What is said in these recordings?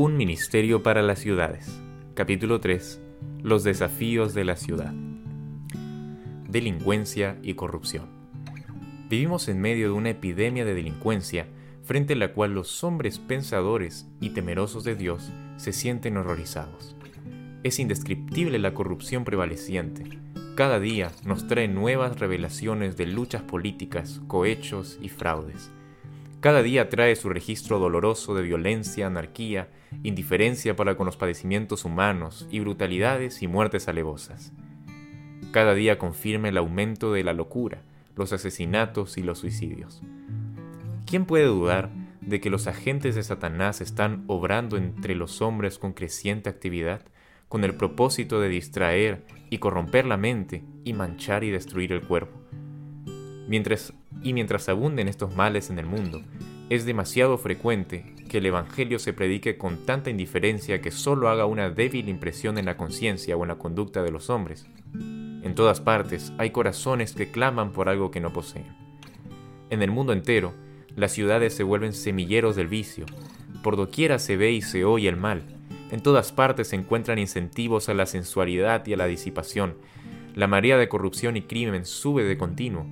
Un ministerio para las ciudades. Capítulo 3. Los desafíos de la ciudad. Delincuencia y corrupción. Vivimos en medio de una epidemia de delincuencia frente a la cual los hombres pensadores y temerosos de Dios se sienten horrorizados. Es indescriptible la corrupción prevaleciente. Cada día nos trae nuevas revelaciones de luchas políticas, cohechos y fraudes cada día trae su registro doloroso de violencia, anarquía, indiferencia para con los padecimientos humanos y brutalidades y muertes alevosas. Cada día confirma el aumento de la locura, los asesinatos y los suicidios. ¿Quién puede dudar de que los agentes de Satanás están obrando entre los hombres con creciente actividad, con el propósito de distraer y corromper la mente y manchar y destruir el cuerpo? Mientras, y mientras abunden estos males en el mundo, es demasiado frecuente que el Evangelio se predique con tanta indiferencia que solo haga una débil impresión en la conciencia o en la conducta de los hombres. En todas partes hay corazones que claman por algo que no poseen. En el mundo entero, las ciudades se vuelven semilleros del vicio. Por doquiera se ve y se oye el mal. En todas partes se encuentran incentivos a la sensualidad y a la disipación. La marea de corrupción y crimen sube de continuo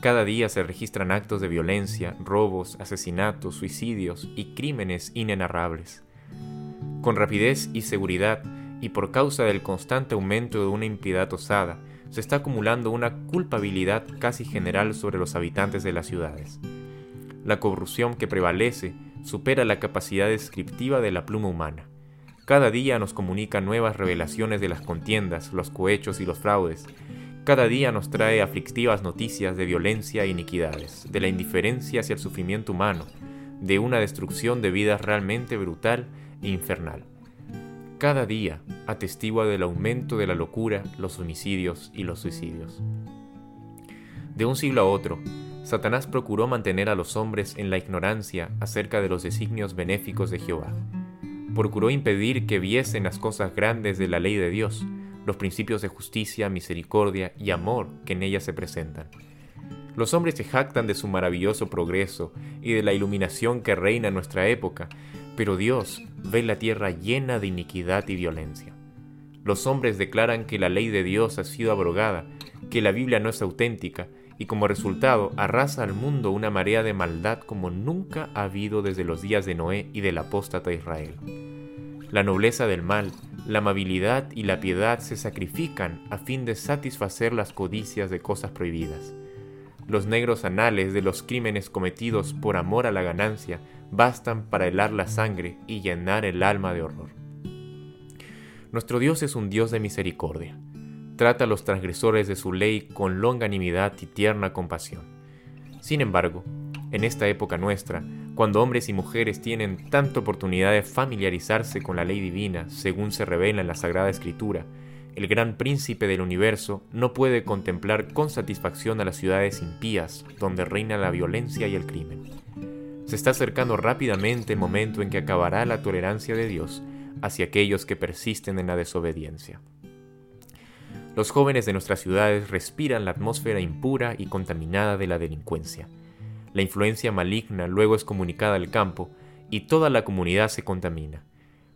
cada día se registran actos de violencia, robos, asesinatos, suicidios y crímenes inenarrables. Con rapidez y seguridad, y por causa del constante aumento de una impiedad osada, se está acumulando una culpabilidad casi general sobre los habitantes de las ciudades. La corrupción que prevalece supera la capacidad descriptiva de la pluma humana. Cada día nos comunica nuevas revelaciones de las contiendas, los cohechos y los fraudes, cada día nos trae aflictivas noticias de violencia e iniquidades, de la indiferencia hacia el sufrimiento humano, de una destrucción de vidas realmente brutal e infernal. Cada día atestigua del aumento de la locura, los homicidios y los suicidios. De un siglo a otro, Satanás procuró mantener a los hombres en la ignorancia acerca de los designios benéficos de Jehová. Procuró impedir que viesen las cosas grandes de la ley de Dios, los principios de justicia, misericordia y amor que en ella se presentan. Los hombres se jactan de su maravilloso progreso y de la iluminación que reina en nuestra época, pero Dios ve la tierra llena de iniquidad y violencia. Los hombres declaran que la ley de Dios ha sido abrogada, que la Biblia no es auténtica, y como resultado arrasa al mundo una marea de maldad como nunca ha habido desde los días de Noé y del apóstata Israel. La nobleza del mal, la amabilidad y la piedad se sacrifican a fin de satisfacer las codicias de cosas prohibidas. Los negros anales de los crímenes cometidos por amor a la ganancia bastan para helar la sangre y llenar el alma de horror. Nuestro Dios es un Dios de misericordia. Trata a los transgresores de su ley con longanimidad y tierna compasión. Sin embargo, en esta época nuestra, cuando hombres y mujeres tienen tanta oportunidad de familiarizarse con la ley divina, según se revela en la Sagrada Escritura, el gran príncipe del universo no puede contemplar con satisfacción a las ciudades impías, donde reina la violencia y el crimen. Se está acercando rápidamente el momento en que acabará la tolerancia de Dios hacia aquellos que persisten en la desobediencia. Los jóvenes de nuestras ciudades respiran la atmósfera impura y contaminada de la delincuencia la influencia maligna luego es comunicada al campo y toda la comunidad se contamina.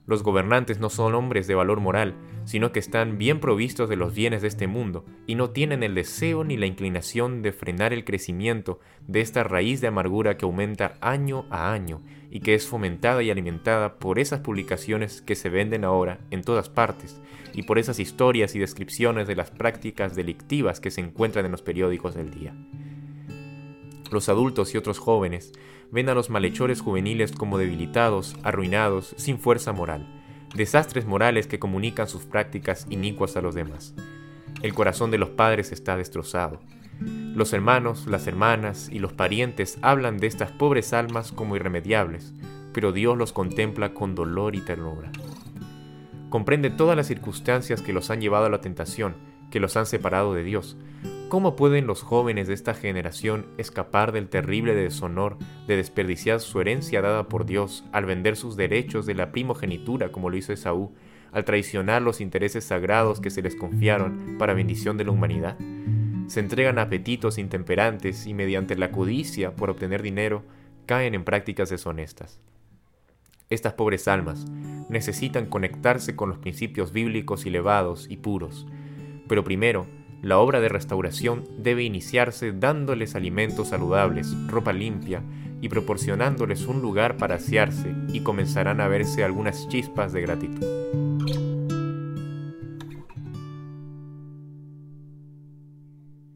Los gobernantes no son hombres de valor moral, sino que están bien provistos de los bienes de este mundo y no tienen el deseo ni la inclinación de frenar el crecimiento de esta raíz de amargura que aumenta año a año y que es fomentada y alimentada por esas publicaciones que se venden ahora en todas partes y por esas historias y descripciones de las prácticas delictivas que se encuentran en los periódicos del día. Los adultos y otros jóvenes ven a los malhechores juveniles como debilitados, arruinados, sin fuerza moral, desastres morales que comunican sus prácticas inicuas a los demás. El corazón de los padres está destrozado. Los hermanos, las hermanas y los parientes hablan de estas pobres almas como irremediables, pero Dios los contempla con dolor y ternura. Comprende todas las circunstancias que los han llevado a la tentación, que los han separado de Dios, ¿Cómo pueden los jóvenes de esta generación escapar del terrible deshonor de desperdiciar su herencia dada por Dios al vender sus derechos de la primogenitura como lo hizo Esaú, al traicionar los intereses sagrados que se les confiaron para bendición de la humanidad? Se entregan a apetitos intemperantes y mediante la codicia por obtener dinero caen en prácticas deshonestas. Estas pobres almas necesitan conectarse con los principios bíblicos elevados y puros, pero primero, la obra de restauración debe iniciarse dándoles alimentos saludables, ropa limpia y proporcionándoles un lugar para asearse y comenzarán a verse algunas chispas de gratitud.